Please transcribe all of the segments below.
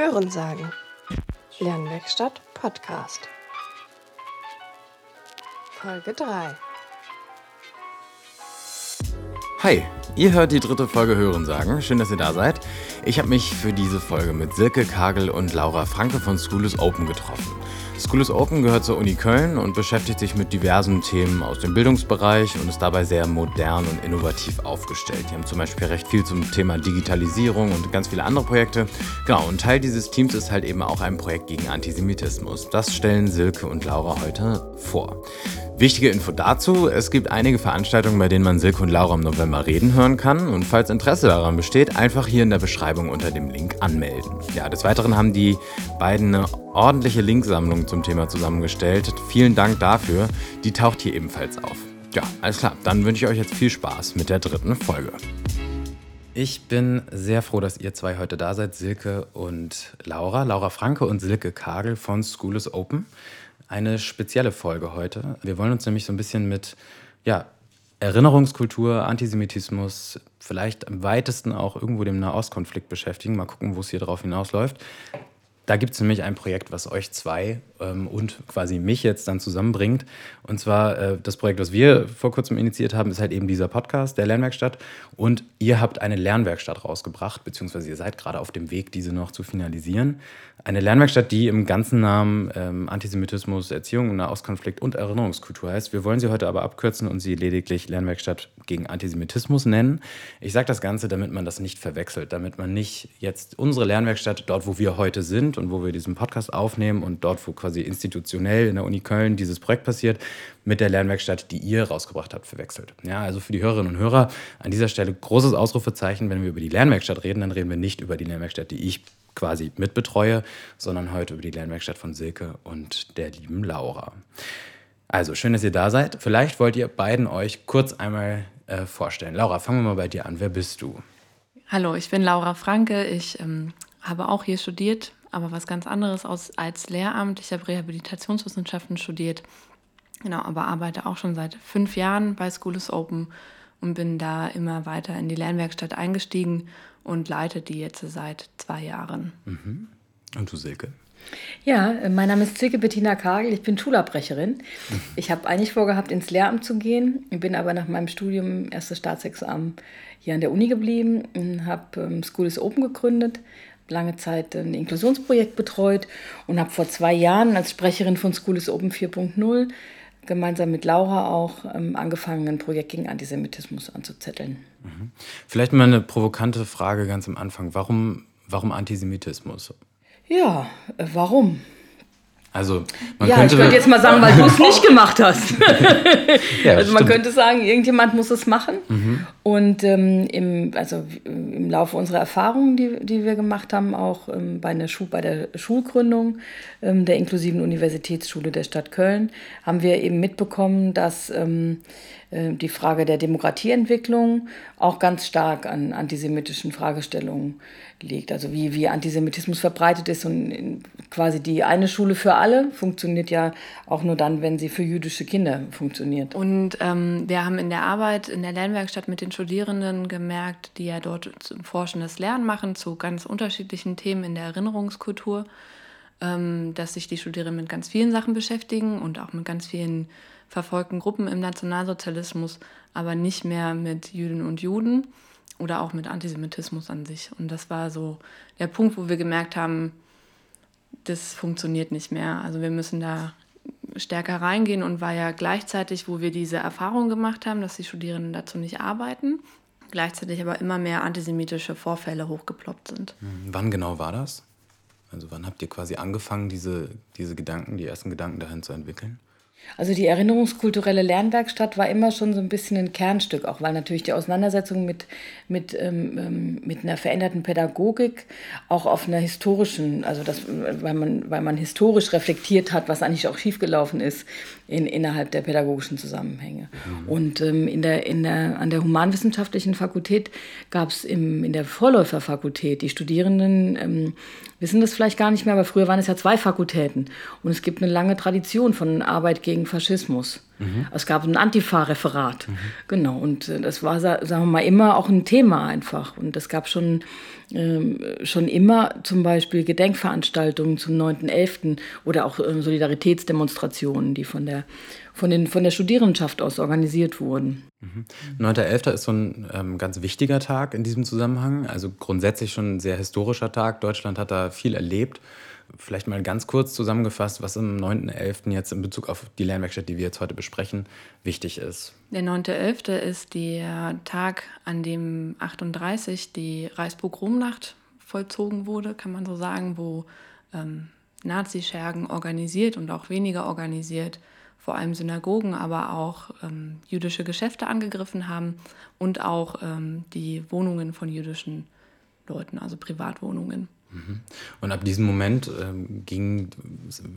Hörensagen. Lernwerkstatt Podcast. Folge 3. Hi, ihr hört die dritte Folge Hörensagen. Schön, dass ihr da seid. Ich habe mich für diese Folge mit Silke Kagel und Laura Franke von School is Open getroffen. School is Open gehört zur Uni Köln und beschäftigt sich mit diversen Themen aus dem Bildungsbereich und ist dabei sehr modern und innovativ aufgestellt. Die haben zum Beispiel recht viel zum Thema Digitalisierung und ganz viele andere Projekte. Genau, und Teil dieses Teams ist halt eben auch ein Projekt gegen Antisemitismus. Das stellen Silke und Laura heute vor. Wichtige Info dazu, es gibt einige Veranstaltungen, bei denen man Silke und Laura im November reden hören kann und falls Interesse daran besteht, einfach hier in der Beschreibung unter dem Link anmelden. Ja, des Weiteren haben die beiden eine ordentliche Linksammlung zum Thema zusammengestellt. Vielen Dank dafür, die taucht hier ebenfalls auf. Ja, alles klar, dann wünsche ich euch jetzt viel Spaß mit der dritten Folge. Ich bin sehr froh, dass ihr zwei heute da seid, Silke und Laura. Laura Franke und Silke Kagel von School is Open eine spezielle Folge heute. Wir wollen uns nämlich so ein bisschen mit ja, Erinnerungskultur, Antisemitismus, vielleicht am weitesten auch irgendwo dem Nahostkonflikt beschäftigen. Mal gucken, wo es hier drauf hinausläuft. Da gibt es nämlich ein Projekt, was euch zwei ähm, und quasi mich jetzt dann zusammenbringt. Und zwar äh, das Projekt, was wir vor kurzem initiiert haben, ist halt eben dieser Podcast der Lernwerkstatt. Und ihr habt eine Lernwerkstatt rausgebracht, beziehungsweise ihr seid gerade auf dem Weg, diese noch zu finalisieren. Eine Lernwerkstatt, die im ganzen Namen ähm, Antisemitismus, Erziehung, Nahostkonflikt und Erinnerungskultur heißt. Wir wollen sie heute aber abkürzen und sie lediglich Lernwerkstatt gegen Antisemitismus nennen. Ich sage das Ganze, damit man das nicht verwechselt, damit man nicht jetzt unsere Lernwerkstatt dort, wo wir heute sind und wo wir diesen Podcast aufnehmen und dort, wo quasi institutionell in der Uni Köln dieses Projekt passiert, mit der Lernwerkstatt, die ihr rausgebracht habt, verwechselt. Ja, also für die Hörerinnen und Hörer an dieser Stelle großes Ausrufezeichen, wenn wir über die Lernwerkstatt reden, dann reden wir nicht über die Lernwerkstatt, die ich quasi mitbetreue, sondern heute über die Lernwerkstatt von Silke und der lieben Laura. Also schön, dass ihr da seid. Vielleicht wollt ihr beiden euch kurz einmal äh, vorstellen. Laura, fangen wir mal bei dir an. Wer bist du? Hallo, ich bin Laura Franke. Ich ähm, habe auch hier studiert, aber was ganz anderes aus, als Lehramt. Ich habe Rehabilitationswissenschaften studiert, genau, aber arbeite auch schon seit fünf Jahren bei School is Open und bin da immer weiter in die Lernwerkstatt eingestiegen und leite die jetzt seit zwei Jahren. Mhm. Und du, Silke? Ja, mein Name ist Silke Bettina Kagel, ich bin Schulabbrecherin. Ich habe eigentlich vorgehabt, ins Lehramt zu gehen, bin aber nach meinem Studium erstes Staatsexamen hier an der Uni geblieben und habe ähm, School is Open gegründet, lange Zeit ein Inklusionsprojekt betreut und habe vor zwei Jahren als Sprecherin von School is Open 4.0 gemeinsam mit Laura auch ähm, angefangen, ein Projekt gegen Antisemitismus anzuzetteln. Mhm. Vielleicht mal eine provokante Frage ganz am Anfang. Warum, warum Antisemitismus? Ja, äh, warum? Also, man ja, könnte, ich könnte jetzt mal sagen, weil du es nicht gemacht hast. ja, also man stimmt. könnte sagen, irgendjemand muss es machen. Mhm. Und ähm, im, also im Laufe unserer Erfahrungen, die, die wir gemacht haben, auch ähm, bei, einer Schu bei der Schulgründung ähm, der inklusiven Universitätsschule der Stadt Köln, haben wir eben mitbekommen, dass ähm, äh, die Frage der Demokratieentwicklung auch ganz stark an antisemitischen Fragestellungen liegt. Also wie, wie Antisemitismus verbreitet ist und quasi die eine Schule für alle funktioniert ja auch nur dann, wenn sie für jüdische Kinder funktioniert. Und ähm, wir haben in der Arbeit in der Lernwerkstatt mit den Studierenden gemerkt, die ja dort forschendes Lernen machen zu ganz unterschiedlichen Themen in der Erinnerungskultur, ähm, dass sich die Studierenden mit ganz vielen Sachen beschäftigen und auch mit ganz vielen verfolgten Gruppen im Nationalsozialismus, aber nicht mehr mit Jüdinnen und Juden oder auch mit Antisemitismus an sich. Und das war so der Punkt, wo wir gemerkt haben, das funktioniert nicht mehr. Also wir müssen da stärker reingehen und war ja gleichzeitig, wo wir diese Erfahrung gemacht haben, dass die Studierenden dazu nicht arbeiten, gleichzeitig aber immer mehr antisemitische Vorfälle hochgeploppt sind. Hm, wann genau war das? Also wann habt ihr quasi angefangen, diese, diese Gedanken, die ersten Gedanken dahin zu entwickeln? Also die erinnerungskulturelle Lernwerkstatt war immer schon so ein bisschen ein Kernstück, auch weil natürlich die Auseinandersetzung mit, mit, ähm, ähm, mit einer veränderten Pädagogik auch auf einer historischen, also das, weil, man, weil man historisch reflektiert hat, was eigentlich auch schiefgelaufen ist in, innerhalb der pädagogischen Zusammenhänge. Mhm. Und ähm, in der, in der, an der humanwissenschaftlichen Fakultät gab es in der Vorläuferfakultät, die Studierenden ähm, wissen das vielleicht gar nicht mehr, aber früher waren es ja zwei Fakultäten. Und es gibt eine lange Tradition von Arbeit gegen Faschismus. Mhm. Es gab ein Antifa-Referat. Mhm. Genau. Und äh, das war, sagen wir mal, immer auch ein Thema einfach. Und es gab schon, ähm, schon immer zum Beispiel Gedenkveranstaltungen zum 9.11. oder auch äh, Solidaritätsdemonstrationen, die von der, von, den, von der Studierendenschaft aus organisiert wurden. Mhm. 9.11. ist so ein ähm, ganz wichtiger Tag in diesem Zusammenhang. Also grundsätzlich schon ein sehr historischer Tag. Deutschland hat da viel erlebt. Vielleicht mal ganz kurz zusammengefasst, was am 9.11. jetzt in Bezug auf die Lernwerkstatt, die wir jetzt heute besprechen, wichtig ist. Der 9.11. ist der Tag, an dem 38 die Reichspogromnacht vollzogen wurde, kann man so sagen, wo ähm, Nazischergen organisiert und auch weniger organisiert, vor allem Synagogen, aber auch ähm, jüdische Geschäfte angegriffen haben und auch ähm, die Wohnungen von jüdischen Leuten, also Privatwohnungen. Mhm. Und ab diesem Moment ähm, ging,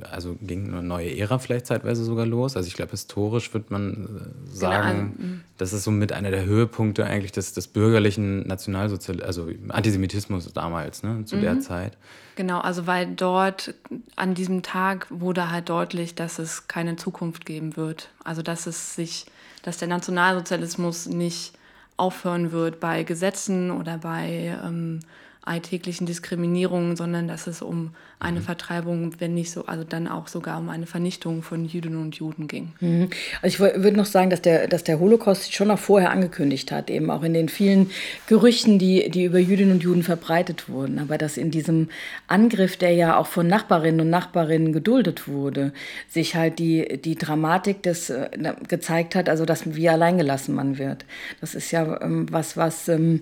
also ging eine neue Ära vielleicht zeitweise sogar los. Also ich glaube, historisch wird man äh, sagen, genau. das ist somit einer der Höhepunkte eigentlich des, des bürgerlichen Nationalsozialismus, also Antisemitismus damals, ne, zu mhm. der Zeit. Genau, also weil dort an diesem Tag wurde halt deutlich, dass es keine Zukunft geben wird. Also dass es sich, dass der Nationalsozialismus nicht aufhören wird bei Gesetzen oder bei ähm, alltäglichen Diskriminierungen, sondern dass es um eine mhm. Vertreibung, wenn nicht so, also dann auch sogar um eine Vernichtung von Jüdinnen und Juden ging. Mhm. Also ich würde noch sagen, dass der, dass der Holocaust schon noch vorher angekündigt hat, eben auch in den vielen Gerüchten, die, die über Jüdinnen und Juden verbreitet wurden. Aber dass in diesem Angriff, der ja auch von Nachbarinnen und Nachbarinnen geduldet wurde, sich halt die, die Dramatik des äh, gezeigt hat, also dass wie alleingelassen man wird. Das ist ja ähm, was, was ähm,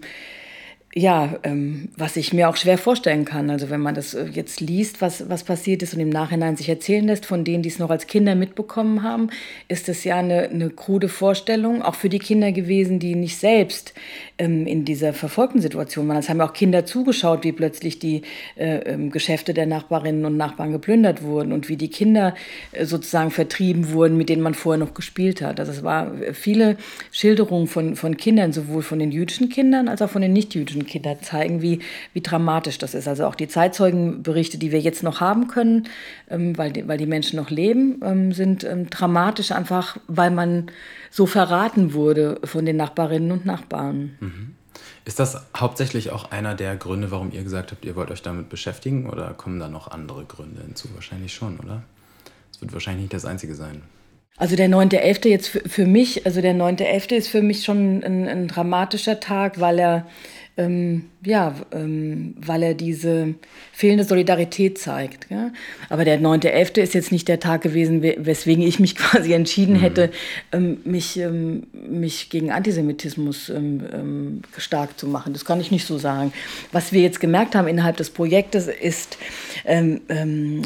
ja, ähm, was ich mir auch schwer vorstellen kann. Also wenn man das äh, jetzt liest, was, was passiert ist und im Nachhinein sich erzählen lässt von denen, die es noch als Kinder mitbekommen haben, ist es ja eine, eine krude Vorstellung, auch für die Kinder gewesen, die nicht selbst ähm, in dieser verfolgten Situation waren. Es haben ja auch Kinder zugeschaut, wie plötzlich die äh, ähm, Geschäfte der Nachbarinnen und Nachbarn geplündert wurden und wie die Kinder äh, sozusagen vertrieben wurden, mit denen man vorher noch gespielt hat. Also es war äh, viele Schilderungen von, von Kindern, sowohl von den jüdischen Kindern als auch von den nicht-jüdischen jüdischen Kinder zeigen, wie, wie dramatisch das ist. Also auch die Zeitzeugenberichte, die wir jetzt noch haben können, ähm, weil, die, weil die Menschen noch leben, ähm, sind ähm, dramatisch einfach, weil man so verraten wurde von den Nachbarinnen und Nachbarn. Mhm. Ist das hauptsächlich auch einer der Gründe, warum ihr gesagt habt, ihr wollt euch damit beschäftigen oder kommen da noch andere Gründe hinzu? Wahrscheinlich schon, oder? Es wird wahrscheinlich nicht das einzige sein. Also der 9.11. jetzt für, für mich, also der 9.11. ist für mich schon ein, ein dramatischer Tag, weil er ähm, ja, ähm, weil er diese fehlende Solidarität zeigt. Ja? Aber der 9.11. ist jetzt nicht der Tag gewesen, weswegen ich mich quasi entschieden mhm. hätte, ähm, mich, ähm, mich gegen Antisemitismus ähm, ähm, stark zu machen. Das kann ich nicht so sagen. Was wir jetzt gemerkt haben innerhalb des Projektes ist,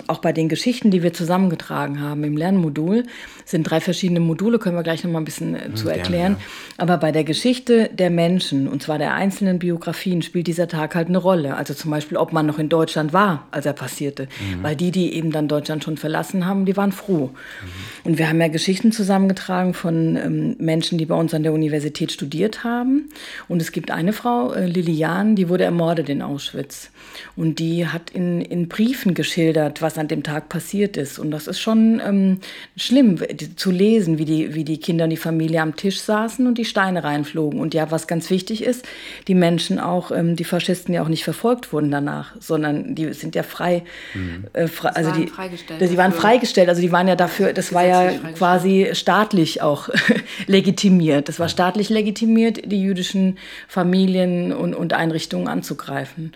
auch bei den Geschichten, die wir zusammengetragen haben im Lernmodul, sind drei verschiedene Module, können wir gleich noch mal ein bisschen äh, zu erklären. Ja. Aber bei der Geschichte der Menschen, und zwar der einzelnen Biografien, spielt dieser Tag halt eine Rolle. Also zum Beispiel, ob man noch in Deutschland war, als er passierte. Mhm. Weil die, die eben dann Deutschland schon verlassen haben, die waren froh. Mhm. Und wir haben ja Geschichten zusammengetragen von ähm, Menschen, die bei uns an der Universität studiert haben. Und es gibt eine Frau, äh, Lilian, die wurde ermordet in Auschwitz. Und die hat in, in Briefen geschildert, was an dem Tag passiert ist. Und das ist schon ähm, schlimm, zu lesen, wie die, wie die Kinder und die Familie am Tisch saßen und die Steine reinflogen. Und ja, was ganz wichtig ist, die Menschen auch, ähm, die Faschisten ja auch nicht verfolgt wurden danach, sondern die sind ja frei. Mhm. Äh, frei also die, die waren freigestellt. Also die waren ja dafür, das war ja quasi staatlich auch legitimiert. Das war staatlich legitimiert, die jüdischen Familien und, und Einrichtungen anzugreifen.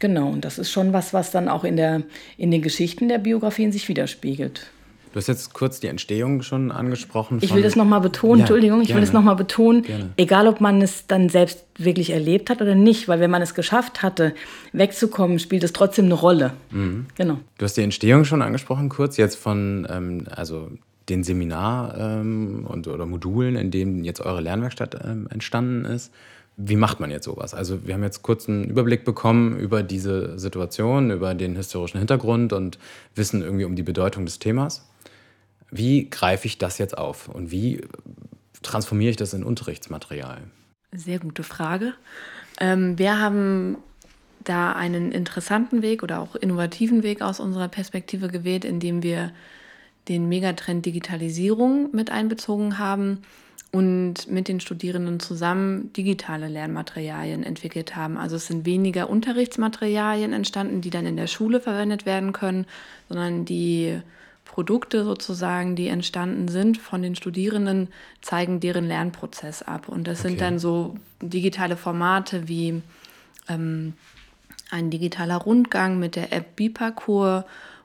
Genau, und das ist schon was, was dann auch in, der, in den Geschichten der Biografien sich widerspiegelt. Du hast jetzt kurz die Entstehung schon angesprochen. Ich will das nochmal betonen, ja, Entschuldigung, ich gerne. will das nochmal betonen, gerne. egal ob man es dann selbst wirklich erlebt hat oder nicht, weil wenn man es geschafft hatte, wegzukommen, spielt es trotzdem eine Rolle. Mhm. Genau. Du hast die Entstehung schon angesprochen, kurz, jetzt von ähm, also den Seminar ähm, und, oder Modulen, in denen jetzt eure Lernwerkstatt ähm, entstanden ist. Wie macht man jetzt sowas? Also wir haben jetzt kurz einen Überblick bekommen über diese Situation, über den historischen Hintergrund und wissen irgendwie um die Bedeutung des Themas. Wie greife ich das jetzt auf und wie transformiere ich das in Unterrichtsmaterial? Sehr gute Frage. Ähm, wir haben da einen interessanten Weg oder auch innovativen Weg aus unserer Perspektive gewählt, indem wir den Megatrend Digitalisierung mit einbezogen haben und mit den Studierenden zusammen digitale Lernmaterialien entwickelt haben. Also es sind weniger Unterrichtsmaterialien entstanden, die dann in der Schule verwendet werden können, sondern die Produkte sozusagen, die entstanden sind von den Studierenden, zeigen deren Lernprozess ab. Und das okay. sind dann so digitale Formate wie ähm, ein digitaler Rundgang mit der App Biparcours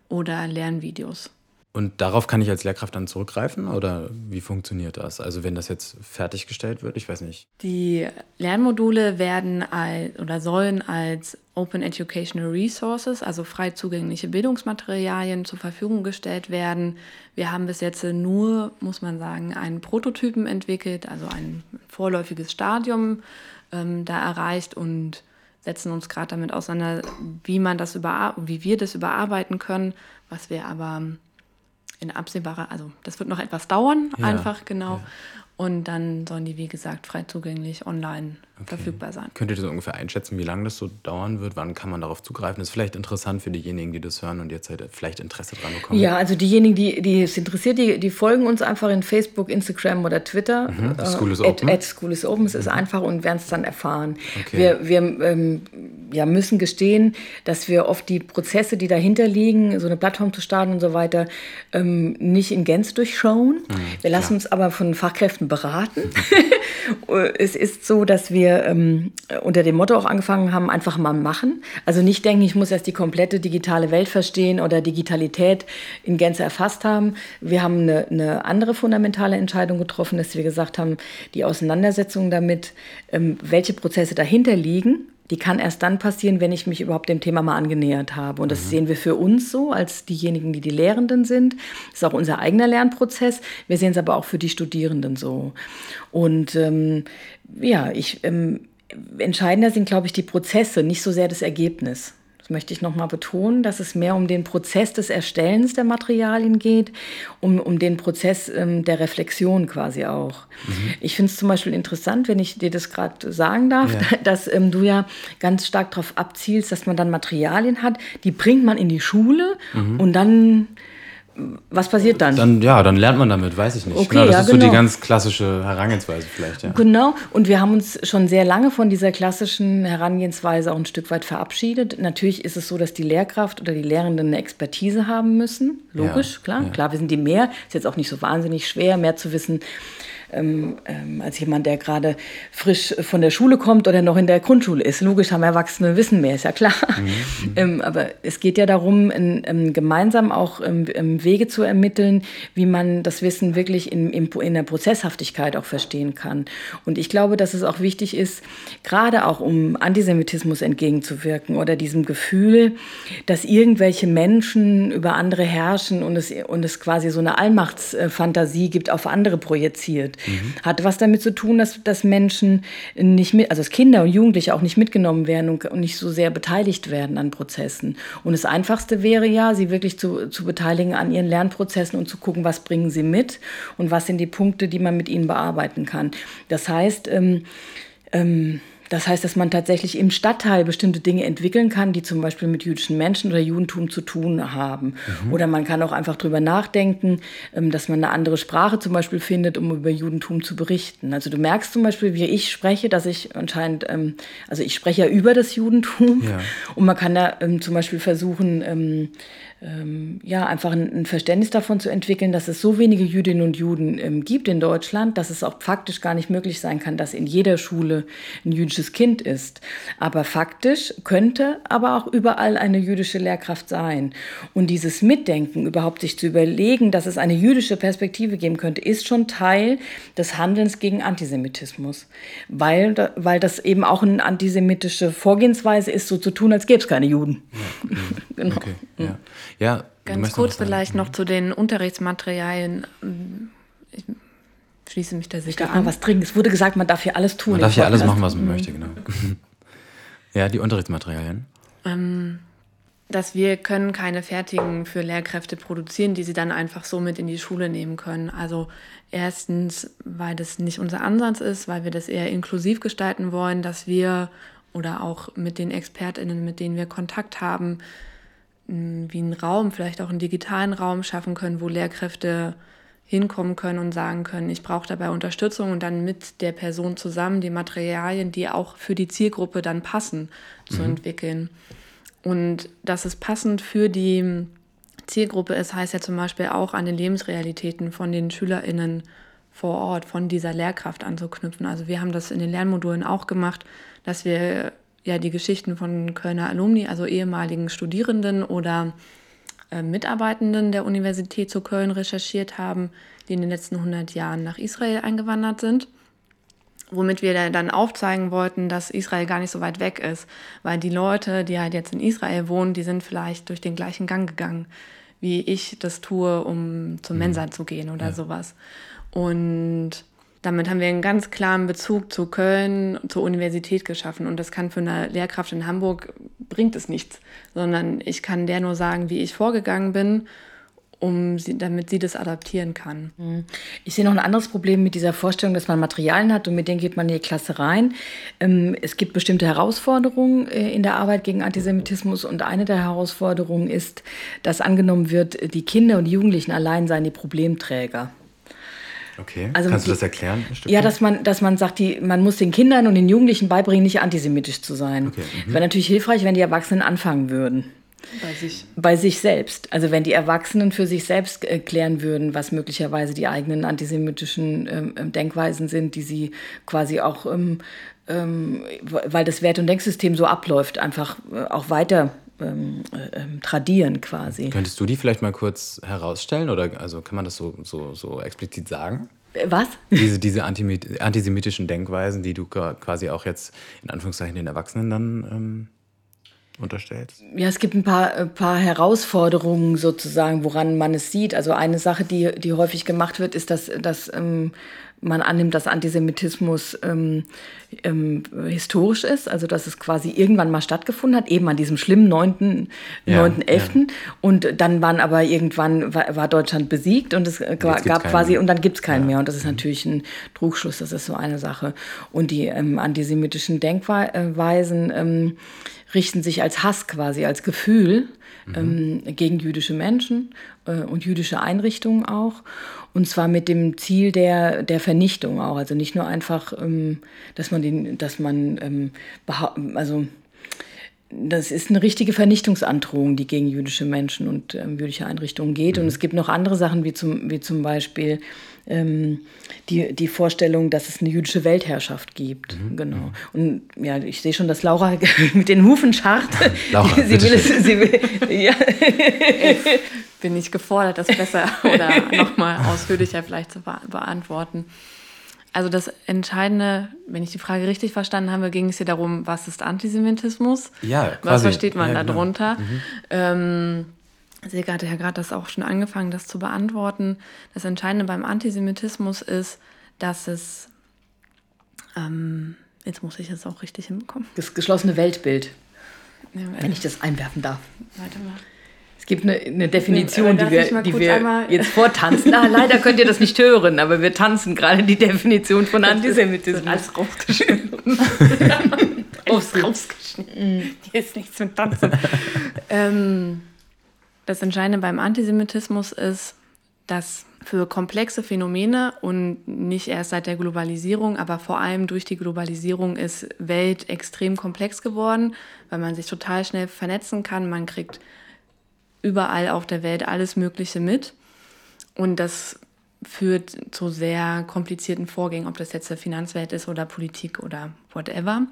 oder Lernvideos. Und darauf kann ich als Lehrkraft dann zurückgreifen oder wie funktioniert das? Also wenn das jetzt fertiggestellt wird, ich weiß nicht. Die Lernmodule werden als, oder sollen als Open Educational Resources, also frei zugängliche Bildungsmaterialien zur Verfügung gestellt werden. Wir haben bis jetzt nur, muss man sagen, einen Prototypen entwickelt, also ein vorläufiges Stadium ähm, da erreicht und setzen uns gerade damit auseinander, wie man das über, wie wir das überarbeiten können, was wir aber in absehbarer, also das wird noch etwas dauern, ja, einfach genau. Ja. Und dann sollen die, wie gesagt, frei zugänglich online okay. verfügbar sein. Könnt ihr das ungefähr einschätzen, wie lange das so dauern wird? Wann kann man darauf zugreifen? Das ist vielleicht interessant für diejenigen, die das hören und jetzt halt vielleicht Interesse dran bekommen. Ja, also diejenigen, die, die es interessiert, die, die folgen uns einfach in Facebook, Instagram oder Twitter. Mhm. Äh, School is Open. At, at School is Open. Es ist mhm. einfach und werden es dann erfahren. Okay. Wir, wir ähm, ja, müssen gestehen, dass wir oft die Prozesse, die dahinter liegen, so eine Plattform zu starten und so weiter, ähm, nicht in Gänze durchschauen. Mhm, wir lassen klar. uns aber von Fachkräften beraten. es ist so, dass wir ähm, unter dem Motto auch angefangen haben, einfach mal machen. Also nicht denken, ich muss erst die komplette digitale Welt verstehen oder Digitalität in Gänze erfasst haben. Wir haben eine, eine andere fundamentale Entscheidung getroffen, dass wir gesagt haben, die Auseinandersetzung damit, ähm, welche Prozesse dahinter liegen, die kann erst dann passieren, wenn ich mich überhaupt dem Thema mal angenähert habe. Und das mhm. sehen wir für uns so, als diejenigen, die die Lehrenden sind. Das ist auch unser eigener Lernprozess. Wir sehen es aber auch für die Studierenden so. Und ähm, ja, ich, ähm, entscheidender sind, glaube ich, die Prozesse, nicht so sehr das Ergebnis möchte ich nochmal betonen, dass es mehr um den Prozess des Erstellens der Materialien geht, um, um den Prozess ähm, der Reflexion quasi auch. Mhm. Ich finde es zum Beispiel interessant, wenn ich dir das gerade sagen darf, ja. dass ähm, du ja ganz stark darauf abzielst, dass man dann Materialien hat, die bringt man in die Schule mhm. und dann was passiert dann? Dann ja, dann lernt man damit, weiß ich nicht. Okay, genau, das ja, ist genau. so die genau. ganz klassische Herangehensweise vielleicht. Ja. Genau, und wir haben uns schon sehr lange von dieser klassischen Herangehensweise auch ein Stück weit verabschiedet. Natürlich ist es so, dass die Lehrkraft oder die Lehrenden eine Expertise haben müssen. Logisch, ja, klar. Klar, wissen die mehr. Ist jetzt auch nicht so wahnsinnig schwer, mehr zu wissen ähm, ähm, als jemand, der gerade frisch von der Schule kommt oder noch in der Grundschule ist. Logisch haben Erwachsene Wissen mehr, ist ja klar. Mhm. ähm, aber es geht ja darum, in, in, gemeinsam auch ähm, Wege zu ermitteln, wie man das Wissen wirklich in, in, in der Prozesshaftigkeit auch verstehen kann. Und ich glaube, dass es auch wichtig ist, gerade auch um Antisemitismus entgegenzuwirken oder diesem Gefühl, dass irgendwelche Menschen über andere herrschen und es, und es quasi so eine Allmachtsfantasie gibt, auf andere projiziert mhm. hat was damit zu tun, dass, dass Menschen nicht mit, also dass Kinder und Jugendliche auch nicht mitgenommen werden und, und nicht so sehr beteiligt werden an Prozessen. Und das Einfachste wäre ja, sie wirklich zu, zu beteiligen an ihren Lernprozessen und zu gucken, was bringen sie mit und was sind die Punkte, die man mit ihnen bearbeiten kann. Das heißt, ähm, ähm, das heißt, dass man tatsächlich im Stadtteil bestimmte Dinge entwickeln kann, die zum Beispiel mit jüdischen Menschen oder Judentum zu tun haben. Mhm. Oder man kann auch einfach drüber nachdenken, ähm, dass man eine andere Sprache zum Beispiel findet, um über Judentum zu berichten. Also du merkst zum Beispiel, wie ich spreche, dass ich anscheinend, ähm, also ich spreche ja über das Judentum. Ja. Und man kann da ähm, zum Beispiel versuchen, ähm, ja, einfach ein, ein, Verständnis davon zu entwickeln, dass es so wenige Jüdinnen und Juden ähm, gibt in Deutschland, dass es auch faktisch gar nicht möglich sein kann, dass in jeder Schule ein jüdisches Kind ist. Aber faktisch könnte aber auch überall eine jüdische Lehrkraft sein. Und dieses Mitdenken, überhaupt sich zu überlegen, dass es eine jüdische Perspektive geben könnte, ist schon Teil des Handelns gegen Antisemitismus. Weil, weil das eben auch eine antisemitische Vorgehensweise ist, so zu tun, als gäbe es keine Juden. Ja. genau. Okay. Ja. Ja, Ganz kurz vielleicht noch zu den Unterrichtsmaterialien. Ich schließe mich da sicher ich darf an. Mal was trinken. Es wurde gesagt, man darf hier alles tun. Man darf hier alles machen, was man mhm. möchte, genau. ja, die Unterrichtsmaterialien. Ähm, dass wir können keine fertigen für Lehrkräfte produzieren, die sie dann einfach so mit in die Schule nehmen können. Also erstens, weil das nicht unser Ansatz ist, weil wir das eher inklusiv gestalten wollen, dass wir oder auch mit den ExpertInnen, mit denen wir Kontakt haben, wie einen Raum, vielleicht auch einen digitalen Raum schaffen können, wo Lehrkräfte hinkommen können und sagen können, ich brauche dabei Unterstützung und dann mit der Person zusammen die Materialien, die auch für die Zielgruppe dann passen, zu mhm. entwickeln. Und dass es passend für die Zielgruppe ist, heißt ja zum Beispiel auch an den Lebensrealitäten von den SchülerInnen vor Ort, von dieser Lehrkraft anzuknüpfen. Also wir haben das in den Lernmodulen auch gemacht, dass wir ja die Geschichten von Kölner Alumni, also ehemaligen Studierenden oder äh, Mitarbeitenden der Universität zu Köln recherchiert haben, die in den letzten 100 Jahren nach Israel eingewandert sind womit wir dann aufzeigen wollten, dass Israel gar nicht so weit weg ist, weil die Leute, die halt jetzt in Israel wohnen, die sind vielleicht durch den gleichen Gang gegangen, wie ich das tue, um zum mhm. Mensa zu gehen oder ja. sowas. Und damit haben wir einen ganz klaren Bezug zu Köln, zur Universität geschaffen. Und das kann für eine Lehrkraft in Hamburg, bringt es nichts, sondern ich kann der nur sagen, wie ich vorgegangen bin um sie, damit sie das adaptieren kann. Mhm. Ich sehe noch ein anderes Problem mit dieser Vorstellung, dass man Materialien hat und mit denen geht man in die Klasse rein. Ähm, es gibt bestimmte Herausforderungen äh, in der Arbeit gegen Antisemitismus und eine der Herausforderungen ist, dass angenommen wird, die Kinder und Jugendlichen allein seien die Problemträger. Okay. Also Kannst du das erklären? ja, dass man, dass man sagt, die, man muss den Kindern und den Jugendlichen beibringen, nicht antisemitisch zu sein. Okay. Mhm. Wäre natürlich hilfreich, wenn die Erwachsenen anfangen würden. Bei sich. Bei sich selbst. Also wenn die Erwachsenen für sich selbst äh, klären würden, was möglicherweise die eigenen antisemitischen ähm, ähm, Denkweisen sind, die sie quasi auch, ähm, ähm, weil das Wert- und Denksystem so abläuft, einfach äh, auch weiter ähm, äh, ähm, tradieren quasi. Könntest du die vielleicht mal kurz herausstellen oder also kann man das so, so, so explizit sagen? Äh, was? Diese, diese antisemitischen Denkweisen, die du quasi auch jetzt in Anführungszeichen den Erwachsenen dann unterstellst? Ja, es gibt ein paar, ein paar Herausforderungen sozusagen, woran man es sieht. Also eine Sache, die, die häufig gemacht wird, ist, dass, dass ähm, man annimmt, dass Antisemitismus ähm, ähm, historisch ist, also dass es quasi irgendwann mal stattgefunden hat, eben an diesem schlimmen 9.11. Ja, 9. Ja. Und dann waren aber irgendwann, war, war Deutschland besiegt und es gab quasi, mehr. und dann gibt es keinen ja. mehr. Und das ist natürlich ein Trugschluss, das ist so eine Sache. Und die ähm, antisemitischen Denkweisen ähm, richten sich als Hass quasi, als Gefühl mhm. ähm, gegen jüdische Menschen äh, und jüdische Einrichtungen auch. Und zwar mit dem Ziel der, der Vernichtung auch. Also nicht nur einfach, ähm, dass man den, dass man ähm, also das ist eine richtige Vernichtungsandrohung, die gegen jüdische Menschen und ähm, jüdische Einrichtungen geht. Mhm. Und es gibt noch andere Sachen, wie zum, wie zum Beispiel ähm, die, die Vorstellung, dass es eine jüdische Weltherrschaft gibt. Mhm. Genau. Mhm. Und ja, ich sehe schon, dass Laura mit den Hufen scharrt. Laura, sie will es, sie will, ja. Bin ich gefordert, das besser oder nochmal ausführlicher vielleicht zu beantworten. Also das Entscheidende, wenn ich die Frage richtig verstanden habe, ging es hier darum, was ist Antisemitismus? Ja, quasi. Was versteht man ja, darunter? Genau. Mhm. Ähm, Silke hatte ja gerade das auch schon angefangen, das zu beantworten. Das Entscheidende beim Antisemitismus ist, dass es, ähm, jetzt muss ich es auch richtig hinbekommen. Das geschlossene Weltbild, ja, wenn ich das einwerfen darf. Warte mal. Es gibt eine, eine Definition, die wir, die wir jetzt vortanzen. Ah, leider könnt ihr das nicht hören, aber wir tanzen gerade die Definition von Antisemitismus. Alles rausgeschnitten. Alles rausgeschnitten. Hier ist nichts mit Tanzen. ähm, das Entscheidende beim Antisemitismus ist, dass für komplexe Phänomene und nicht erst seit der Globalisierung, aber vor allem durch die Globalisierung ist Welt extrem komplex geworden, weil man sich total schnell vernetzen kann. Man kriegt überall auf der Welt alles Mögliche mit. Und das führt zu sehr komplizierten Vorgängen, ob das jetzt der Finanzwelt ist oder Politik oder whatever.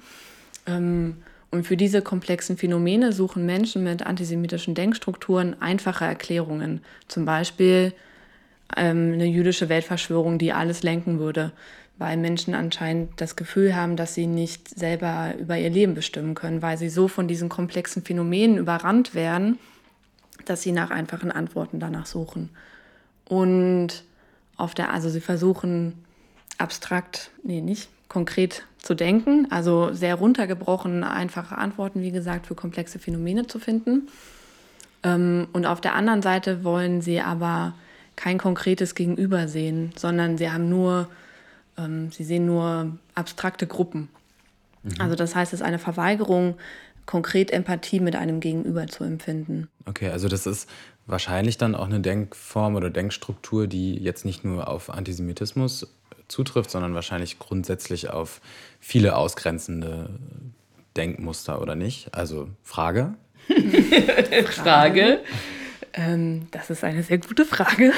Ähm, und für diese komplexen Phänomene suchen Menschen mit antisemitischen Denkstrukturen einfache Erklärungen. Zum Beispiel ähm, eine jüdische Weltverschwörung, die alles lenken würde, weil Menschen anscheinend das Gefühl haben, dass sie nicht selber über ihr Leben bestimmen können, weil sie so von diesen komplexen Phänomenen überrannt werden, dass sie nach einfachen Antworten danach suchen. Und auf der, also sie versuchen abstrakt, nee, nicht konkret zu denken, also sehr runtergebrochen, einfache Antworten, wie gesagt, für komplexe Phänomene zu finden. Ähm, und auf der anderen Seite wollen sie aber kein konkretes Gegenüber sehen, sondern sie haben nur, ähm, sie sehen nur abstrakte Gruppen. Mhm. Also das heißt, es ist eine Verweigerung, konkret Empathie mit einem Gegenüber zu empfinden. Okay, also das ist wahrscheinlich dann auch eine Denkform oder Denkstruktur, die jetzt nicht nur auf Antisemitismus zutrifft, sondern wahrscheinlich grundsätzlich auf viele ausgrenzende Denkmuster, oder nicht? Also Frage? Frage. Ähm, das ist eine sehr gute Frage.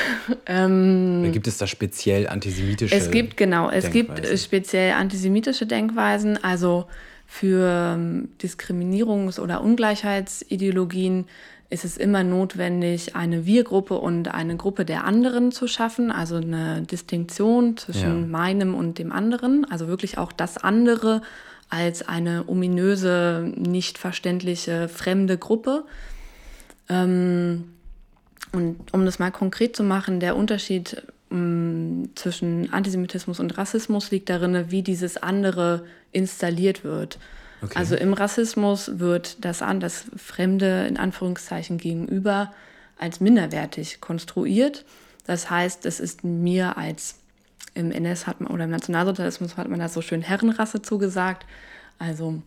Ähm, gibt es da speziell antisemitische Es gibt, genau, es Denkweisen? gibt speziell antisemitische Denkweisen. Also für ähm, Diskriminierungs- oder Ungleichheitsideologien ist es immer notwendig, eine Wir-Gruppe und eine Gruppe der anderen zu schaffen, also eine Distinktion zwischen ja. meinem und dem anderen, also wirklich auch das andere als eine ominöse, nicht verständliche, fremde Gruppe. Ähm, und um das mal konkret zu machen, der Unterschied ähm, zwischen Antisemitismus und Rassismus liegt darin, wie dieses andere installiert wird. Okay. Also im Rassismus wird das an, das Fremde in Anführungszeichen gegenüber als minderwertig konstruiert. Das heißt, es ist mir als im NS hat man oder im Nationalsozialismus hat man das so schön Herrenrasse zugesagt. Also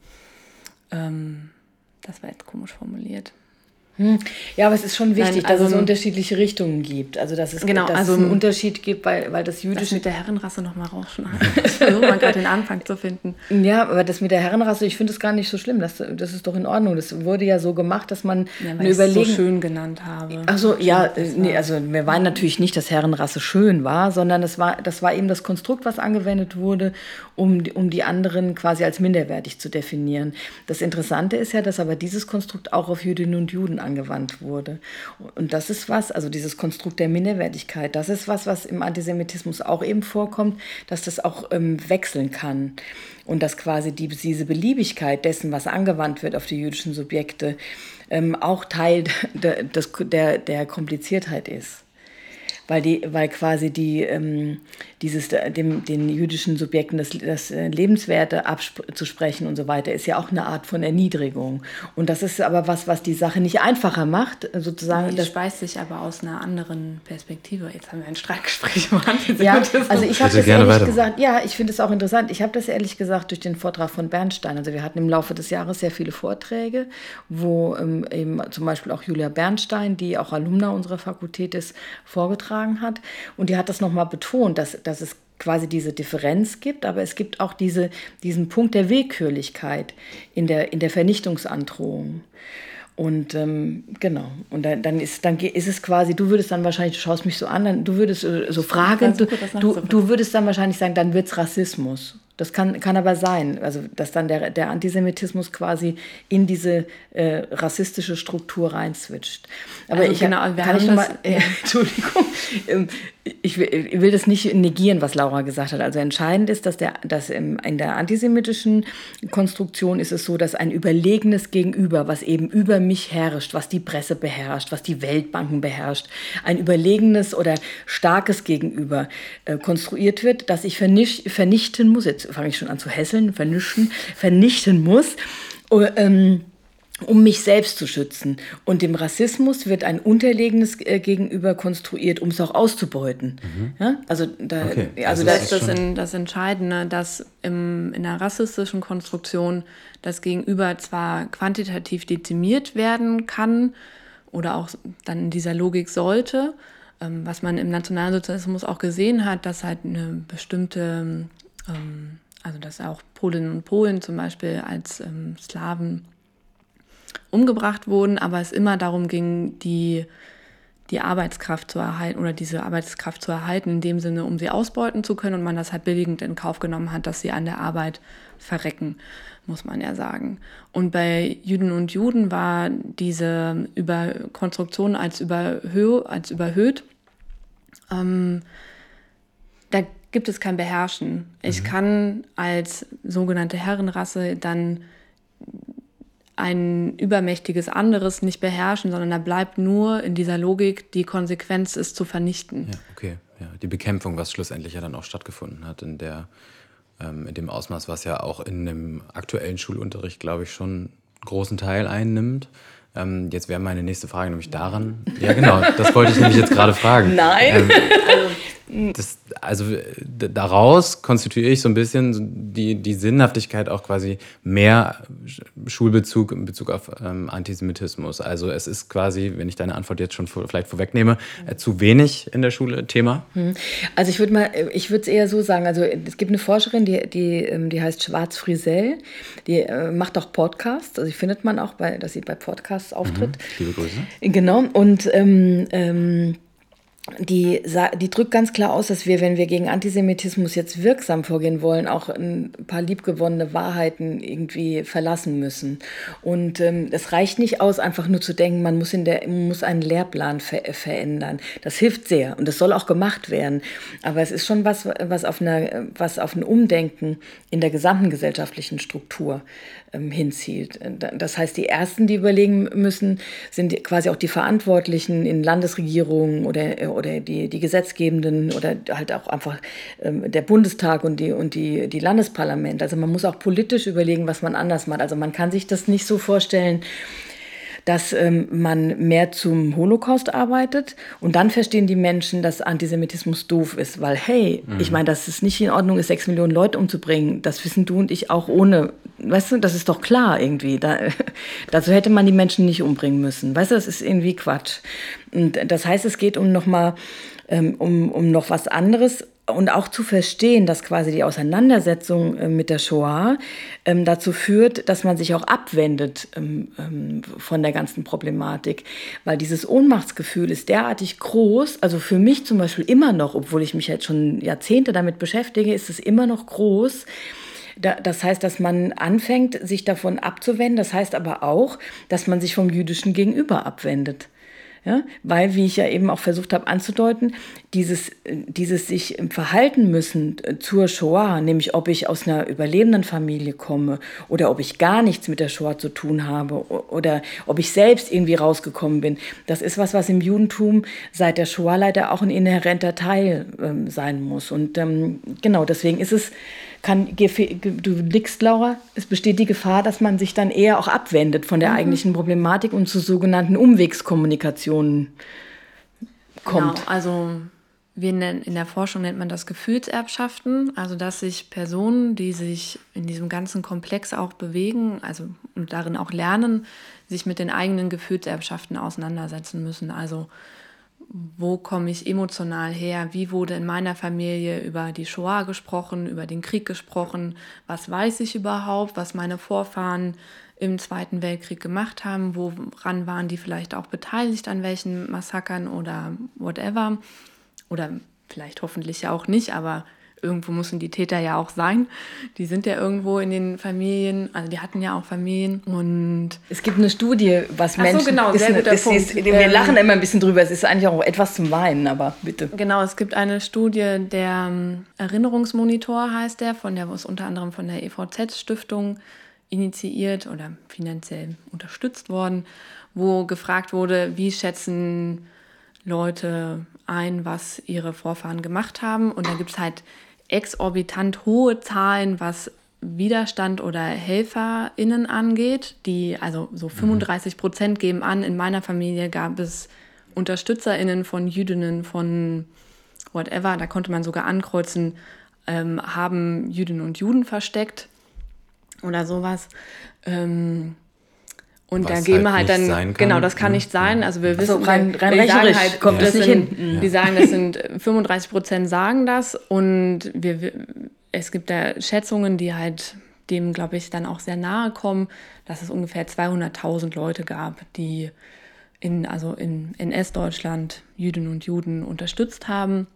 ähm, das war jetzt komisch formuliert. Hm. Ja, aber es ist schon wichtig, Nein, also, dass es unterschiedliche Richtungen gibt. Also dass es, genau, dass also, es einen Unterschied gibt, weil, weil das jüdische... Das mit der Herrenrasse nochmal rausschneiden. ich versuche mal gerade den Anfang zu finden. Ja, aber das mit der Herrenrasse, ich finde es gar nicht so schlimm. Das, das ist doch in Ordnung. Das wurde ja so gemacht, dass man ja, weil eine Überlegung... so schön genannt habe. Ach so, ja, nee, also wir meinen natürlich nicht, dass Herrenrasse schön war, sondern es war, das war eben das Konstrukt, was angewendet wurde, um, um die anderen quasi als minderwertig zu definieren. Das Interessante ist ja, dass aber dieses Konstrukt auch auf Jüdinnen und Juden angewandt wurde. Und das ist was, also dieses Konstrukt der Minderwertigkeit, das ist was, was im Antisemitismus auch eben vorkommt, dass das auch ähm, wechseln kann. Und dass quasi die, diese Beliebigkeit dessen, was angewandt wird auf die jüdischen Subjekte, ähm, auch Teil der, der, der Kompliziertheit ist weil, die, weil quasi die, ähm, dieses, dem, den jüdischen Subjekten das, das äh, Lebenswerte abzusprechen und so weiter, ist ja auch eine Art von Erniedrigung. Und das ist aber was, was die Sache nicht einfacher macht, sozusagen. Die das speist sich aber aus einer anderen Perspektive. Jetzt haben wir ein Streitgespräch gemacht. Ja, also ich habe das ehrlich weiter. gesagt, ja, ich finde es auch interessant. Ich habe das ehrlich gesagt durch den Vortrag von Bernstein. Also wir hatten im Laufe des Jahres sehr viele Vorträge, wo ähm, eben zum Beispiel auch Julia Bernstein, die auch Alumna unserer Fakultät ist, vorgetragen hat. Und die hat das nochmal betont, dass, dass es quasi diese Differenz gibt, aber es gibt auch diese, diesen Punkt der Willkürlichkeit in der, in der Vernichtungsandrohung. Und ähm, genau, und dann, dann, ist, dann ist es quasi, du würdest dann wahrscheinlich, du schaust mich so an, dann, du würdest äh, so fragen, du, du, du würdest dann wahrscheinlich sagen, dann wird es Rassismus. Das kann, kann aber sein, also dass dann der, der Antisemitismus quasi in diese äh, rassistische Struktur reinswitcht. Aber also ich genau, kann ich noch mal, äh, Entschuldigung, ähm, ich will, ich will, das nicht negieren, was Laura gesagt hat. Also entscheidend ist, dass, der, dass in der antisemitischen Konstruktion ist es so, dass ein überlegenes Gegenüber, was eben über mich herrscht, was die Presse beherrscht, was die Weltbanken beherrscht, ein überlegenes oder starkes Gegenüber äh, konstruiert wird, das ich vernichten muss. Jetzt fange ich schon an zu hässeln, vernichten, vernichten muss. Uh, ähm, um mich selbst zu schützen. Und dem Rassismus wird ein unterlegenes äh, Gegenüber konstruiert, um es auch auszubeuten. Mhm. Ja? Also, da, okay. also, also das, das ist das, das Entscheidende, dass im, in einer rassistischen Konstruktion das Gegenüber zwar quantitativ dezimiert werden kann oder auch dann in dieser Logik sollte, ähm, was man im Nationalsozialismus auch gesehen hat, dass halt eine bestimmte, ähm, also dass auch Polinnen und Polen zum Beispiel als ähm, Slawen umgebracht wurden, aber es immer darum ging, die, die Arbeitskraft zu erhalten oder diese Arbeitskraft zu erhalten, in dem Sinne, um sie ausbeuten zu können und man das halt billigend in Kauf genommen hat, dass sie an der Arbeit verrecken, muss man ja sagen. Und bei Juden und Juden war diese Über Konstruktion als, überhö als überhöht. Ähm, da gibt es kein Beherrschen. Ich mhm. kann als sogenannte Herrenrasse dann ein übermächtiges anderes nicht beherrschen, sondern da bleibt nur in dieser Logik, die Konsequenz ist zu vernichten. Ja, okay. Ja, die Bekämpfung, was schlussendlich ja dann auch stattgefunden hat, in, der, ähm, in dem Ausmaß, was ja auch in dem aktuellen Schulunterricht, glaube ich, schon großen Teil einnimmt. Ähm, jetzt wäre meine nächste Frage nämlich daran. Ja, genau, das wollte ich nämlich jetzt gerade fragen. Nein. Ähm, das, also daraus konstituiere ich so ein bisschen die, die Sinnhaftigkeit auch quasi mehr Schulbezug in Bezug auf ähm, Antisemitismus. Also es ist quasi, wenn ich deine Antwort jetzt schon vor, vielleicht vorwegnehme, äh, zu wenig in der Schule Thema. Hm. Also ich würde mal, ich würde es eher so sagen. Also es gibt eine Forscherin, die, die, ähm, die heißt Schwarz Frisell, die äh, macht auch Podcasts. Also die findet man auch bei, dass sie bei Podcasts auftritt. Mhm. Liebe Grüße. Genau. Und ähm, ähm, die, die drückt ganz klar aus, dass wir, wenn wir gegen Antisemitismus jetzt wirksam vorgehen wollen, auch ein paar liebgewonnene Wahrheiten irgendwie verlassen müssen. Und ähm, es reicht nicht aus, einfach nur zu denken, man muss, in der, muss einen Lehrplan ver verändern. Das hilft sehr und das soll auch gemacht werden. Aber es ist schon was, was auf, eine, was auf ein Umdenken in der gesamten gesellschaftlichen Struktur ähm, hinzielt. Das heißt, die Ersten, die überlegen müssen, sind quasi auch die Verantwortlichen in Landesregierungen oder, oder die, die Gesetzgebenden oder halt auch einfach ähm, der Bundestag und die, und die, die Landesparlamente. Also man muss auch politisch überlegen, was man anders macht. Also man kann sich das nicht so vorstellen, dass ähm, man mehr zum Holocaust arbeitet und dann verstehen die Menschen, dass Antisemitismus doof ist, weil hey, mhm. ich meine, dass es nicht in Ordnung ist, sechs Millionen Leute umzubringen, das wissen du und ich auch ohne, weißt du, das ist doch klar irgendwie. Da, dazu hätte man die Menschen nicht umbringen müssen, weißt du, das ist irgendwie Quatsch. Und das heißt, es geht um nochmal ähm, um, um noch was anderes und auch zu verstehen, dass quasi die Auseinandersetzung äh, mit der Shoah ähm, dazu führt, dass man sich auch abwendet ähm, ähm, von der ganzen Problematik. Weil dieses Ohnmachtsgefühl ist derartig groß, also für mich zum Beispiel immer noch, obwohl ich mich jetzt schon Jahrzehnte damit beschäftige, ist es immer noch groß. Das heißt, dass man anfängt, sich davon abzuwenden. Das heißt aber auch, dass man sich vom jüdischen Gegenüber abwendet. Ja? Weil, wie ich ja eben auch versucht habe anzudeuten, dieses, dieses sich verhalten müssen äh, zur Shoah, nämlich ob ich aus einer überlebenden Familie komme oder ob ich gar nichts mit der Shoah zu tun habe oder ob ich selbst irgendwie rausgekommen bin, das ist was, was im Judentum seit der Shoah leider auch ein inhärenter Teil ähm, sein muss. Und ähm, genau, deswegen ist es kann, du liegst, Laura, es besteht die Gefahr, dass man sich dann eher auch abwendet von der mhm. eigentlichen Problematik und zu sogenannten Umwegskommunikationen kommt. Genau, also wir nennen, in der Forschung nennt man das Gefühlserbschaften, also dass sich Personen, die sich in diesem ganzen Komplex auch bewegen, also und darin auch lernen, sich mit den eigenen Gefühlserbschaften auseinandersetzen müssen. Also wo komme ich emotional her, wie wurde in meiner Familie über die Shoah gesprochen, über den Krieg gesprochen, was weiß ich überhaupt, was meine Vorfahren im Zweiten Weltkrieg gemacht haben, woran waren die vielleicht auch beteiligt an welchen Massakern oder whatever. Oder vielleicht hoffentlich ja auch nicht, aber irgendwo müssen die Täter ja auch sein. Die sind ja irgendwo in den Familien, also die hatten ja auch Familien und es gibt eine Studie, was Ach Menschen. So, genau, sehr guter Punkt. Ist, wir ähm, lachen immer ein bisschen drüber. Es ist eigentlich auch etwas zum Weinen, aber bitte. Genau, es gibt eine Studie, der ähm, Erinnerungsmonitor heißt der, von der was unter anderem von der EVZ Stiftung initiiert oder finanziell unterstützt worden, wo gefragt wurde, wie schätzen Leute ein, was ihre Vorfahren gemacht haben. Und da gibt es halt exorbitant hohe Zahlen, was Widerstand oder HelferInnen angeht, die also so 35 mhm. Prozent geben an, in meiner Familie gab es UnterstützerInnen von Jüdinnen, von whatever, da konnte man sogar ankreuzen, ähm, haben Jüdinnen und Juden versteckt oder sowas. Ähm, und Was da gehen halt wir halt dann, genau, das kann ne? nicht sein. Also wir wissen, also rein, rein wir sagen halt, kommt ja. das nicht sind, hin. Die sagen, das sind 35 Prozent sagen das und wir, es gibt da Schätzungen, die halt dem, glaube ich, dann auch sehr nahe kommen, dass es ungefähr 200.000 Leute gab, die in, also in NS-Deutschland Jüdinnen und Juden unterstützt haben.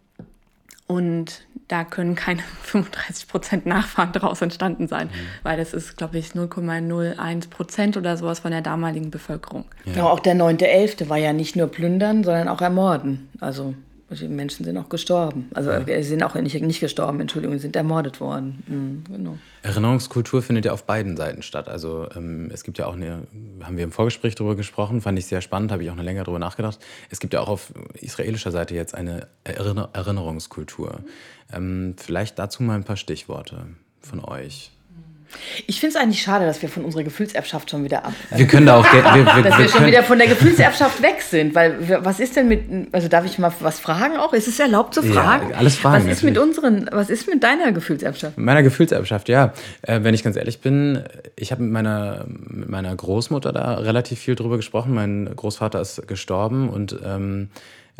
Und da können keine 35 Prozent Nachfahren daraus entstanden sein, mhm. weil das ist, glaube ich, 0,01 Prozent oder sowas von der damaligen Bevölkerung. Ja, ja auch der 9.11. war ja nicht nur plündern, sondern auch ermorden. Also die Menschen sind auch gestorben. Also ja. sie sind auch nicht, nicht gestorben, Entschuldigung, sie sind ermordet worden. Mhm, genau. Erinnerungskultur findet ja auf beiden Seiten statt. Also ähm, es gibt ja auch eine, haben wir im Vorgespräch darüber gesprochen, fand ich sehr spannend, habe ich auch eine länger darüber nachgedacht. Es gibt ja auch auf israelischer Seite jetzt eine Erinner Erinnerungskultur. Ähm, vielleicht dazu mal ein paar Stichworte von euch. Ich finde es eigentlich schade, dass wir von unserer Gefühlserbschaft schon wieder ab. Wir können da auch. Wir, wir, dass wir, wir schon wieder von der Gefühlserbschaft weg sind. Weil was ist denn mit. Also darf ich mal was fragen auch? Ist es erlaubt zu fragen? Ja, alles fragen. Was ist mit unseren. Was ist mit deiner Gefühlserbschaft? Meiner Gefühlserbschaft, ja. Äh, wenn ich ganz ehrlich bin, ich habe mit meiner, mit meiner Großmutter da relativ viel drüber gesprochen. Mein Großvater ist gestorben und ähm,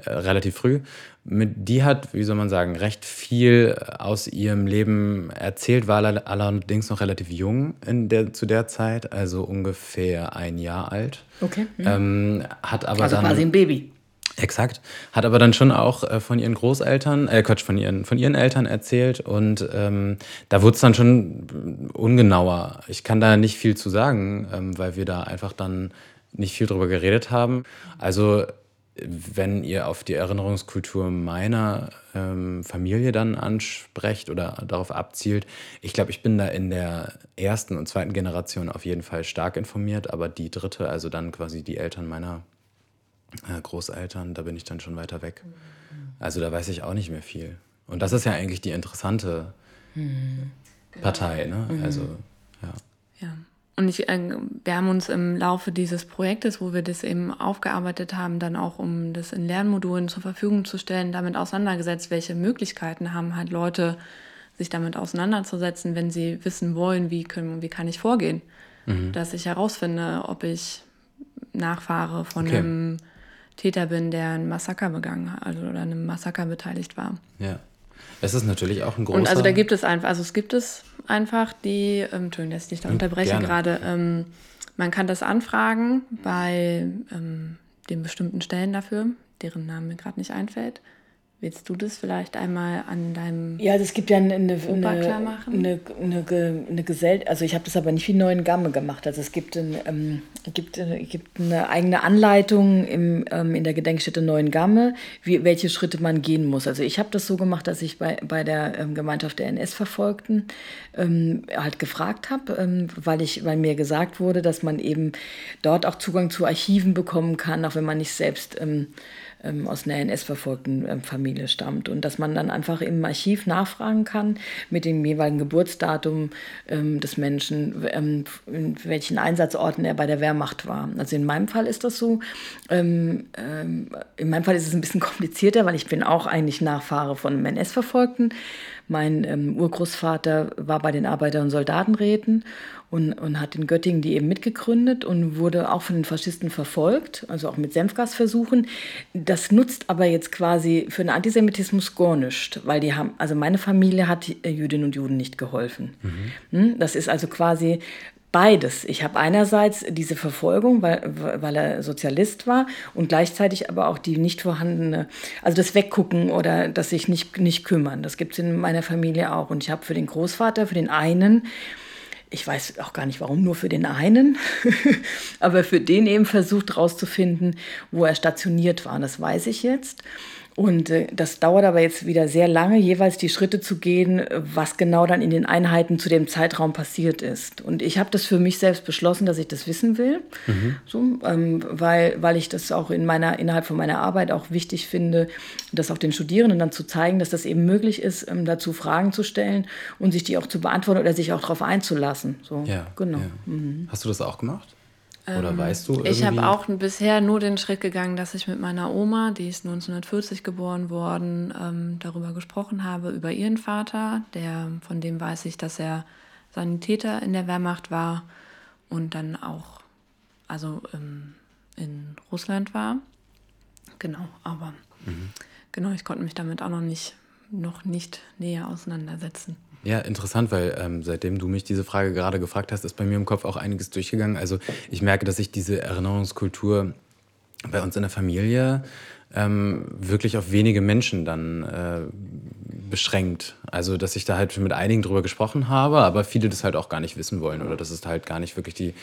äh, relativ früh. Mit, die hat, wie soll man sagen, recht viel aus ihrem Leben erzählt, war allerdings noch relativ jung in der, zu der Zeit, also ungefähr ein Jahr alt. Okay. Mhm. Ähm, hat aber also dann, quasi ein Baby. Exakt. Hat aber dann schon auch äh, von ihren Großeltern, äh Quatsch, von ihren, von ihren Eltern erzählt und ähm, da wurde es dann schon ungenauer. Ich kann da nicht viel zu sagen, ähm, weil wir da einfach dann nicht viel drüber geredet haben. Also wenn ihr auf die Erinnerungskultur meiner ähm, Familie dann ansprecht oder darauf abzielt, ich glaube, ich bin da in der ersten und zweiten Generation auf jeden Fall stark informiert, aber die dritte, also dann quasi die Eltern meiner äh, Großeltern, da bin ich dann schon weiter weg. Also da weiß ich auch nicht mehr viel. Und das ist ja eigentlich die interessante mhm. Partei, ne? Mhm. Also, ja. Ja. Und ich, äh, wir haben uns im Laufe dieses Projektes, wo wir das eben aufgearbeitet haben, dann auch, um das in Lernmodulen zur Verfügung zu stellen, damit auseinandergesetzt, welche Möglichkeiten haben halt Leute, sich damit auseinanderzusetzen, wenn sie wissen wollen, wie, können, wie kann ich vorgehen. Mhm. Dass ich herausfinde, ob ich Nachfahre von okay. einem Täter bin, der ein Massaker begangen hat also, oder an einem Massaker beteiligt war. Ja. Es ist natürlich auch ein großer... Und also da gibt es einfach, also es gibt es einfach die, ähm, Entschuldigung, dass ich dich da unterbreche gerade, ähm, man kann das anfragen bei ähm, den bestimmten Stellen dafür, deren Name mir gerade nicht einfällt. Willst du das vielleicht einmal an deinem Ja, also es gibt ja eine, eine, eine, eine, eine, eine Gesellschaft, also ich habe das aber nicht wie Neuen Gamme gemacht. Also es gibt, ein, ähm, gibt, äh, gibt eine eigene Anleitung im, ähm, in der Gedenkstätte Neuen Gamme, wie, welche Schritte man gehen muss. Also ich habe das so gemacht, dass ich bei, bei der ähm, Gemeinschaft der NS-Verfolgten ähm, halt gefragt habe, ähm, weil, weil mir gesagt wurde, dass man eben dort auch Zugang zu Archiven bekommen kann, auch wenn man nicht selbst... Ähm, aus einer NS-verfolgten ähm, Familie stammt. Und dass man dann einfach im Archiv nachfragen kann mit dem jeweiligen Geburtsdatum ähm, des Menschen, ähm, in welchen Einsatzorten er bei der Wehrmacht war. Also in meinem Fall ist das so. Ähm, ähm, in meinem Fall ist es ein bisschen komplizierter, weil ich bin auch eigentlich Nachfahre von einem NS-Verfolgten. Mein ähm, Urgroßvater war bei den Arbeiter- und Soldatenräten und, und hat in Göttingen die eben mitgegründet und wurde auch von den Faschisten verfolgt, also auch mit Senfgasversuchen. Das nutzt aber jetzt quasi für den Antisemitismus gar nichts, weil die haben, also meine Familie hat Jüdinnen und Juden nicht geholfen. Mhm. Das ist also quasi beides. Ich habe einerseits diese Verfolgung, weil, weil er Sozialist war und gleichzeitig aber auch die nicht vorhandene, also das Weggucken oder das sich nicht, nicht kümmern. Das gibt es in meiner Familie auch. Und ich habe für den Großvater, für den einen, ich weiß auch gar nicht warum, nur für den einen, aber für den eben versucht herauszufinden, wo er stationiert war. Und das weiß ich jetzt. Und äh, das dauert aber jetzt wieder sehr lange, jeweils die Schritte zu gehen, was genau dann in den Einheiten zu dem Zeitraum passiert ist. Und ich habe das für mich selbst beschlossen, dass ich das wissen will, mhm. so, ähm, weil, weil ich das auch in meiner, innerhalb von meiner Arbeit auch wichtig finde, das auch den Studierenden dann zu zeigen, dass das eben möglich ist, ähm, dazu Fragen zu stellen und sich die auch zu beantworten oder sich auch darauf einzulassen. So, ja, genau. Ja. Mhm. Hast du das auch gemacht? Oder ähm, weißt du irgendwie? Ich habe auch bisher nur den Schritt gegangen, dass ich mit meiner Oma, die ist 1940 geboren worden, ähm, darüber gesprochen habe, über ihren Vater, der, von dem weiß ich, dass er Sanitäter in der Wehrmacht war und dann auch also ähm, in Russland war. Genau, aber mhm. genau, ich konnte mich damit auch noch nicht, noch nicht näher auseinandersetzen. Ja, interessant, weil ähm, seitdem du mich diese Frage gerade gefragt hast, ist bei mir im Kopf auch einiges durchgegangen. Also ich merke, dass sich diese Erinnerungskultur bei uns in der Familie ähm, wirklich auf wenige Menschen dann äh, beschränkt. Also dass ich da halt mit einigen drüber gesprochen habe, aber viele das halt auch gar nicht wissen wollen oder dass es halt gar nicht wirklich die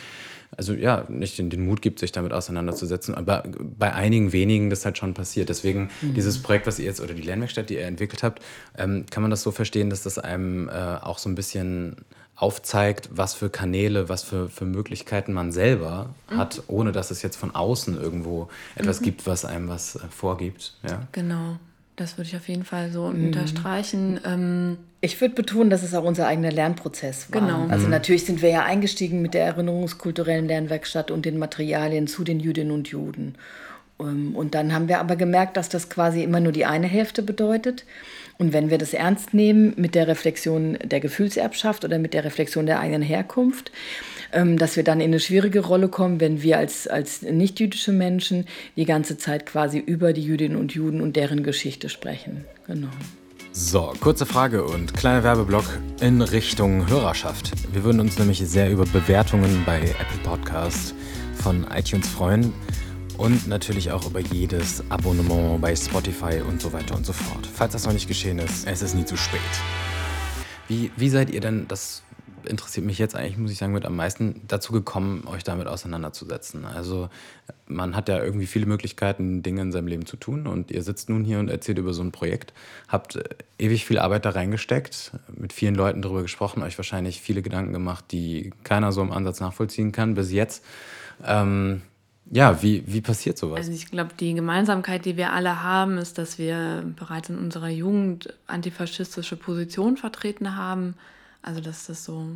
also ja, nicht den, den, Mut gibt, sich damit auseinanderzusetzen. Aber bei einigen wenigen das halt schon passiert. Deswegen mhm. dieses Projekt, was ihr jetzt, oder die Lernwerkstatt, die ihr entwickelt habt, ähm, kann man das so verstehen, dass das einem äh, auch so ein bisschen aufzeigt, was für Kanäle, was für, für Möglichkeiten man selber mhm. hat, ohne dass es jetzt von außen irgendwo etwas mhm. gibt, was einem was äh, vorgibt. Ja? Genau. Das würde ich auf jeden Fall so mhm. unterstreichen. Ähm, ich würde betonen, dass es auch unser eigener Lernprozess war. Genau. Also mhm. natürlich sind wir ja eingestiegen mit der erinnerungskulturellen Lernwerkstatt und den Materialien zu den Jüdinnen und Juden. Ähm, und dann haben wir aber gemerkt, dass das quasi immer nur die eine Hälfte bedeutet. Und wenn wir das ernst nehmen mit der Reflexion der Gefühlserbschaft oder mit der Reflexion der eigenen Herkunft, dass wir dann in eine schwierige Rolle kommen, wenn wir als, als nicht-jüdische Menschen die ganze Zeit quasi über die Jüdinnen und Juden und deren Geschichte sprechen. Genau. So, kurze Frage und kleiner Werbeblock in Richtung Hörerschaft. Wir würden uns nämlich sehr über Bewertungen bei Apple Podcasts von iTunes freuen und natürlich auch über jedes Abonnement bei Spotify und so weiter und so fort. Falls das noch nicht geschehen ist, es ist nie zu spät. Wie, wie seid ihr denn, das interessiert mich jetzt eigentlich, muss ich sagen, mit am meisten dazu gekommen, euch damit auseinanderzusetzen? Also man hat ja irgendwie viele Möglichkeiten, Dinge in seinem Leben zu tun und ihr sitzt nun hier und erzählt über so ein Projekt, habt ewig viel Arbeit da reingesteckt, mit vielen Leuten darüber gesprochen, euch wahrscheinlich viele Gedanken gemacht, die keiner so im Ansatz nachvollziehen kann bis jetzt. Ähm, ja, wie, wie passiert sowas? Also ich glaube, die Gemeinsamkeit, die wir alle haben, ist, dass wir bereits in unserer Jugend antifaschistische Positionen vertreten haben. Also dass das so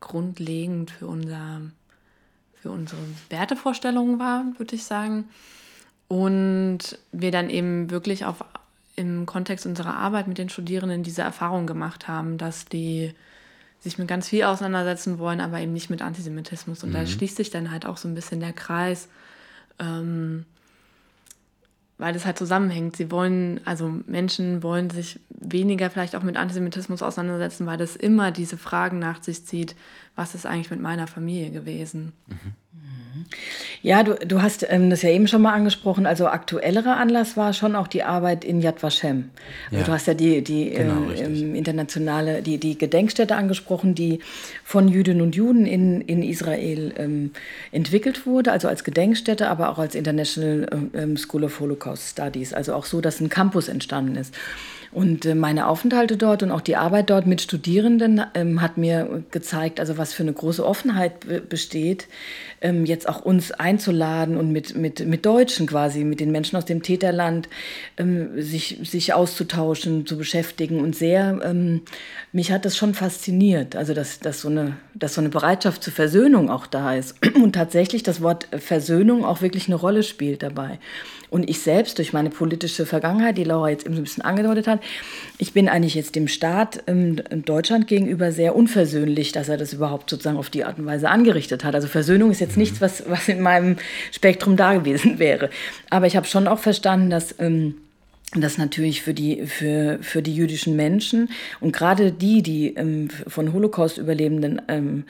grundlegend für, unser, für unsere Wertevorstellungen war, würde ich sagen. Und wir dann eben wirklich auf, im Kontext unserer Arbeit mit den Studierenden diese Erfahrung gemacht haben, dass die sich mit ganz viel auseinandersetzen wollen, aber eben nicht mit Antisemitismus. Und mhm. da schließt sich dann halt auch so ein bisschen der Kreis, ähm, weil das halt zusammenhängt. Sie wollen, also Menschen wollen sich weniger vielleicht auch mit Antisemitismus auseinandersetzen, weil das immer diese Fragen nach sich zieht, was ist eigentlich mit meiner Familie gewesen. Mhm. Ja, du, du hast ähm, das ja eben schon mal angesprochen. Also aktuellerer Anlass war schon auch die Arbeit in Yad Vashem. Also ja. du hast ja die, die genau, äh, internationale, die, die Gedenkstätte angesprochen, die von Jüdinnen und Juden in, in Israel ähm, entwickelt wurde, also als Gedenkstätte, aber auch als International ähm, School of Holocaust Studies. Also auch so, dass ein Campus entstanden ist. Und äh, meine Aufenthalte dort und auch die Arbeit dort mit Studierenden ähm, hat mir gezeigt, also was für eine große Offenheit besteht, ähm, jetzt auch uns einzuladen und mit, mit, mit Deutschen quasi, mit den Menschen aus dem Täterland, ähm, sich, sich auszutauschen, zu beschäftigen. Und sehr, ähm, mich hat das schon fasziniert, also dass, dass, so eine, dass so eine Bereitschaft zur Versöhnung auch da ist. Und tatsächlich das Wort Versöhnung auch wirklich eine Rolle spielt dabei. Und ich selbst durch meine politische Vergangenheit, die Laura jetzt eben so ein bisschen angedeutet hat, ich bin eigentlich jetzt dem Staat ähm, Deutschland gegenüber sehr unversöhnlich, dass er das überhaupt sozusagen auf die Art und Weise angerichtet hat. Also Versöhnung ist jetzt mhm. nichts, was, was in meinem Spektrum da gewesen wäre. Aber ich habe schon auch verstanden, dass... Ähm, das natürlich für die, für, für die jüdischen Menschen und gerade die, die ähm, von Holocaust-Überlebenden ähm,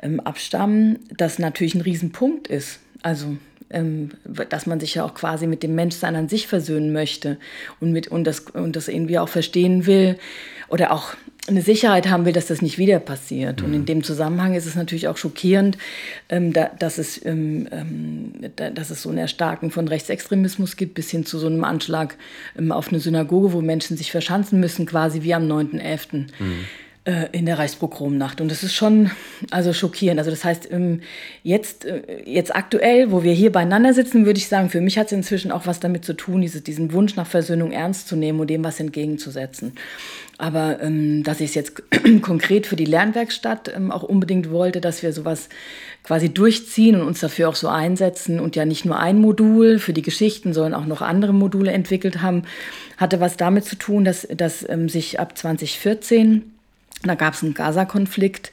ähm, abstammen, das natürlich ein Riesenpunkt ist. Also dass man sich ja auch quasi mit dem Menschsein an sich versöhnen möchte und, mit, und, das, und das irgendwie auch verstehen will oder auch eine Sicherheit haben will, dass das nicht wieder passiert. Mhm. Und in mhm. dem Zusammenhang ist es natürlich auch schockierend, ähm, da, dass, es, ähm, ähm, da, dass es so ein Erstarken von Rechtsextremismus gibt, bis hin zu so einem Anschlag ähm, auf eine Synagoge, wo Menschen sich verschanzen müssen, quasi wie am 9.11. Mhm äh, in der Reichspogromnacht. Und das ist schon also schockierend. Also das heißt, ähm, jetzt, äh, jetzt aktuell, wo wir hier beieinander sitzen, würde ich sagen, für mich hat es inzwischen auch was damit zu tun, diese, diesen Wunsch nach Versöhnung ernst zu nehmen und dem was entgegenzusetzen. Aber ähm, dass ich es jetzt konkret für die Lernwerkstatt ähm, auch unbedingt wollte, dass wir sowas quasi durchziehen und uns dafür auch so einsetzen und ja nicht nur ein Modul für die Geschichten, sondern auch noch andere Module entwickelt haben, hatte was damit zu tun, dass, dass sich ab 2014 da gab es einen Gaza-Konflikt,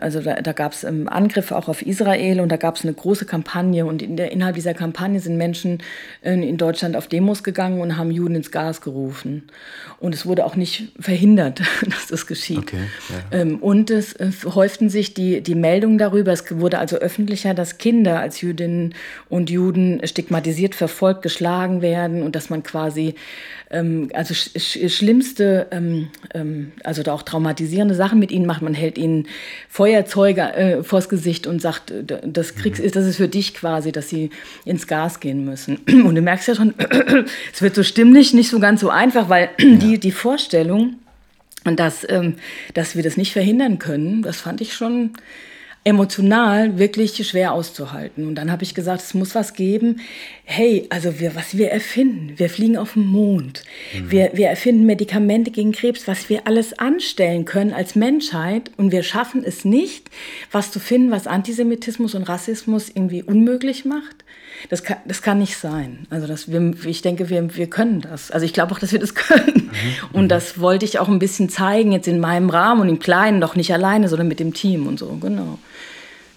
also da, da gab es ähm, Angriffe auch auf Israel und da gab es eine große Kampagne und in der, innerhalb dieser Kampagne sind Menschen äh, in Deutschland auf Demos gegangen und haben Juden ins Gas gerufen. Und es wurde auch nicht verhindert, dass das geschieht. Okay, ja. ähm, und es äh, häuften sich die, die Meldungen darüber, es wurde also öffentlicher, dass Kinder als Jüdinnen und Juden stigmatisiert, verfolgt, geschlagen werden und dass man quasi ähm, also sch schlimmste, ähm, ähm, also da auch traumatisierende Sachen mit ihnen macht. Man hält ihnen Feuerzeuge äh, vors Gesicht und sagt, das Kriegs mhm. ist, das ist für dich quasi, dass sie ins Gas gehen müssen. Und du merkst ja schon, es wird so stimmlich nicht so ganz so einfach, weil die, die Vorstellung, dass, ähm, dass wir das nicht verhindern können, das fand ich schon emotional wirklich schwer auszuhalten. Und dann habe ich gesagt, es muss was geben. Hey, also wir, was wir erfinden, wir fliegen auf den Mond, mhm. wir, wir erfinden Medikamente gegen Krebs, was wir alles anstellen können als Menschheit und wir schaffen es nicht, was zu finden, was Antisemitismus und Rassismus irgendwie unmöglich macht. Das kann, das kann nicht sein. Also das, wir, ich denke, wir, wir können das. Also ich glaube auch, dass wir das können. Mhm. Und das wollte ich auch ein bisschen zeigen, jetzt in meinem Rahmen und im Kleinen, doch nicht alleine, sondern mit dem Team und so, genau.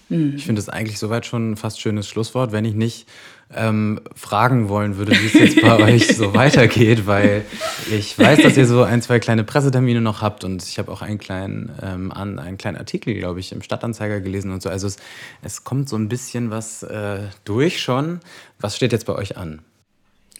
Mhm. Ich finde das eigentlich soweit schon ein fast schönes Schlusswort, wenn ich nicht ähm, fragen wollen würde, wie es jetzt bei euch so weitergeht, weil ich weiß, dass ihr so ein, zwei kleine Pressetermine noch habt und ich habe auch einen kleinen, ähm, an, einen kleinen Artikel, glaube ich, im Stadtanzeiger gelesen und so. Also es, es kommt so ein bisschen was äh, durch schon. Was steht jetzt bei euch an?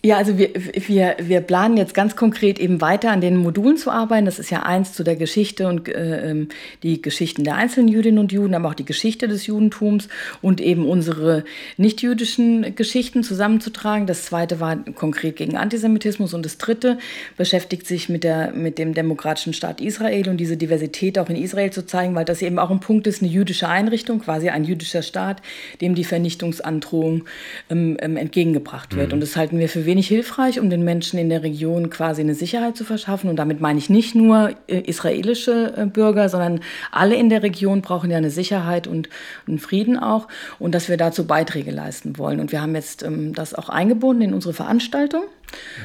Ja, also wir, wir, wir planen jetzt ganz konkret eben weiter an den Modulen zu arbeiten. Das ist ja eins zu der Geschichte und äh, ähm, die Geschichten der einzelnen Jüdinnen und Juden, aber auch die Geschichte des Judentums und eben unsere nicht-jüdischen Geschichten zusammenzutragen. Das zweite war konkret gegen Antisemitismus und das dritte beschäftigt sich mit, der, mit dem demokratischen Staat Israel und diese Diversität auch in Israel zu zeigen, weil das eben auch ein Punkt ist, eine jüdische Einrichtung, quasi ein jüdischer Staat, dem die Vernichtungsandrohung ähm, ähm entgegengebracht wird. Mhm. Und das halten wir für wenig hilfreich, um den Menschen in der Region quasi eine Sicherheit zu verschaffen. Und damit meine ich nicht nur äh, israelische äh, Bürger, sondern alle in der Region brauchen ja eine Sicherheit und einen Frieden auch. Und dass wir dazu Beiträge leisten wollen. Und wir haben jetzt ähm, das auch eingebunden in unsere Veranstaltung.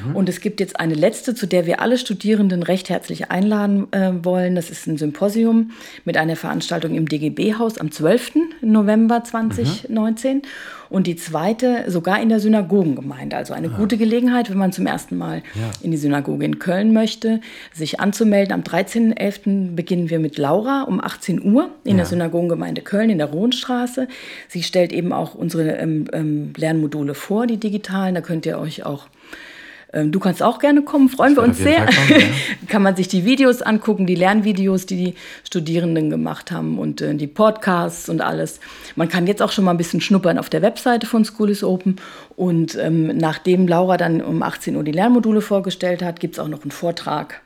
Mhm. Und es gibt jetzt eine letzte, zu der wir alle Studierenden recht herzlich einladen äh, wollen. Das ist ein Symposium mit einer Veranstaltung im DGB-Haus am 12. November 2019. Mhm. Und die zweite sogar in der Synagogengemeinde. Also eine Aha. gute Gelegenheit, wenn man zum ersten Mal ja. in die Synagoge in Köln möchte, sich anzumelden. Am 13.11. beginnen wir mit Laura um 18 Uhr in ja. der Synagogengemeinde Köln in der Rohnstraße. Sie stellt eben auch unsere ähm, ähm, Lernmodule vor, die digitalen. Da könnt ihr euch auch du kannst auch gerne kommen, freuen wir uns sehr. Kommen, ja. Kann man sich die Videos angucken, die Lernvideos, die die Studierenden gemacht haben und äh, die Podcasts und alles. Man kann jetzt auch schon mal ein bisschen schnuppern auf der Webseite von School is Open. Und ähm, nachdem Laura dann um 18 Uhr die Lernmodule vorgestellt hat, gibt es auch noch einen Vortrag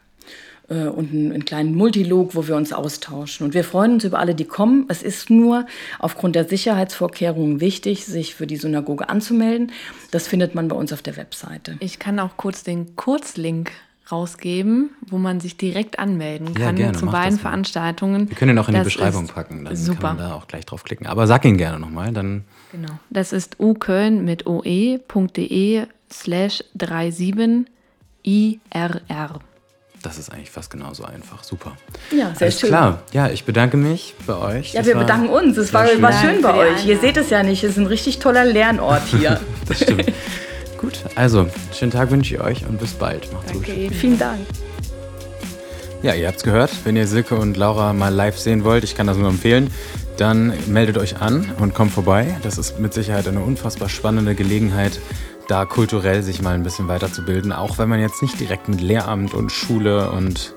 und einen, einen, kleinen Multilog, wo wir uns austauschen. Und wir freuen uns über alle, die kommen. Es ist nur aufgrund der Sicherheitsvorkehrungen wichtig, sich für die Synagoge anzumelden. Das findet man bei uns auf der Webseite. Ich kann auch kurz den Kurzlink rausgeben, wo man sich direkt anmelden kann ja, gerne, zu beiden Veranstaltungen. Wir können ihn auch in das die Beschreibung packen, dann super. kann man da auch gleich drauf klicken. Aber sag ihn gerne nochmal, dann. Genau. Das ist uköln mit oe.de slash 37 IRR. Das ist eigentlich fast genauso einfach. Super. Ja, sehr Alles schön. klar. Ja, ich bedanke mich bei euch. Ja, das wir bedanken uns. Es war schön, war schön bei euch. Ihr seht es ja nicht. Es ist ein richtig toller Lernort hier. das stimmt. gut, also schönen Tag wünsche ich euch und bis bald. Macht's Danke. gut. Vielen Dank. Ja, ihr habt es gehört. Wenn ihr Silke und Laura mal live sehen wollt, ich kann das nur empfehlen, dann meldet euch an und kommt vorbei. Das ist mit Sicherheit eine unfassbar spannende Gelegenheit, da kulturell sich mal ein bisschen weiterzubilden, auch wenn man jetzt nicht direkt mit Lehramt und Schule und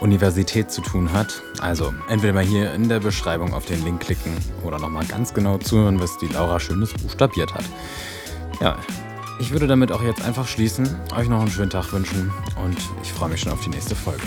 Universität zu tun hat. Also entweder mal hier in der Beschreibung auf den Link klicken oder nochmal ganz genau zuhören, was die Laura Schönes buchstabiert hat. Ja, ich würde damit auch jetzt einfach schließen, euch noch einen schönen Tag wünschen und ich freue mich schon auf die nächste Folge.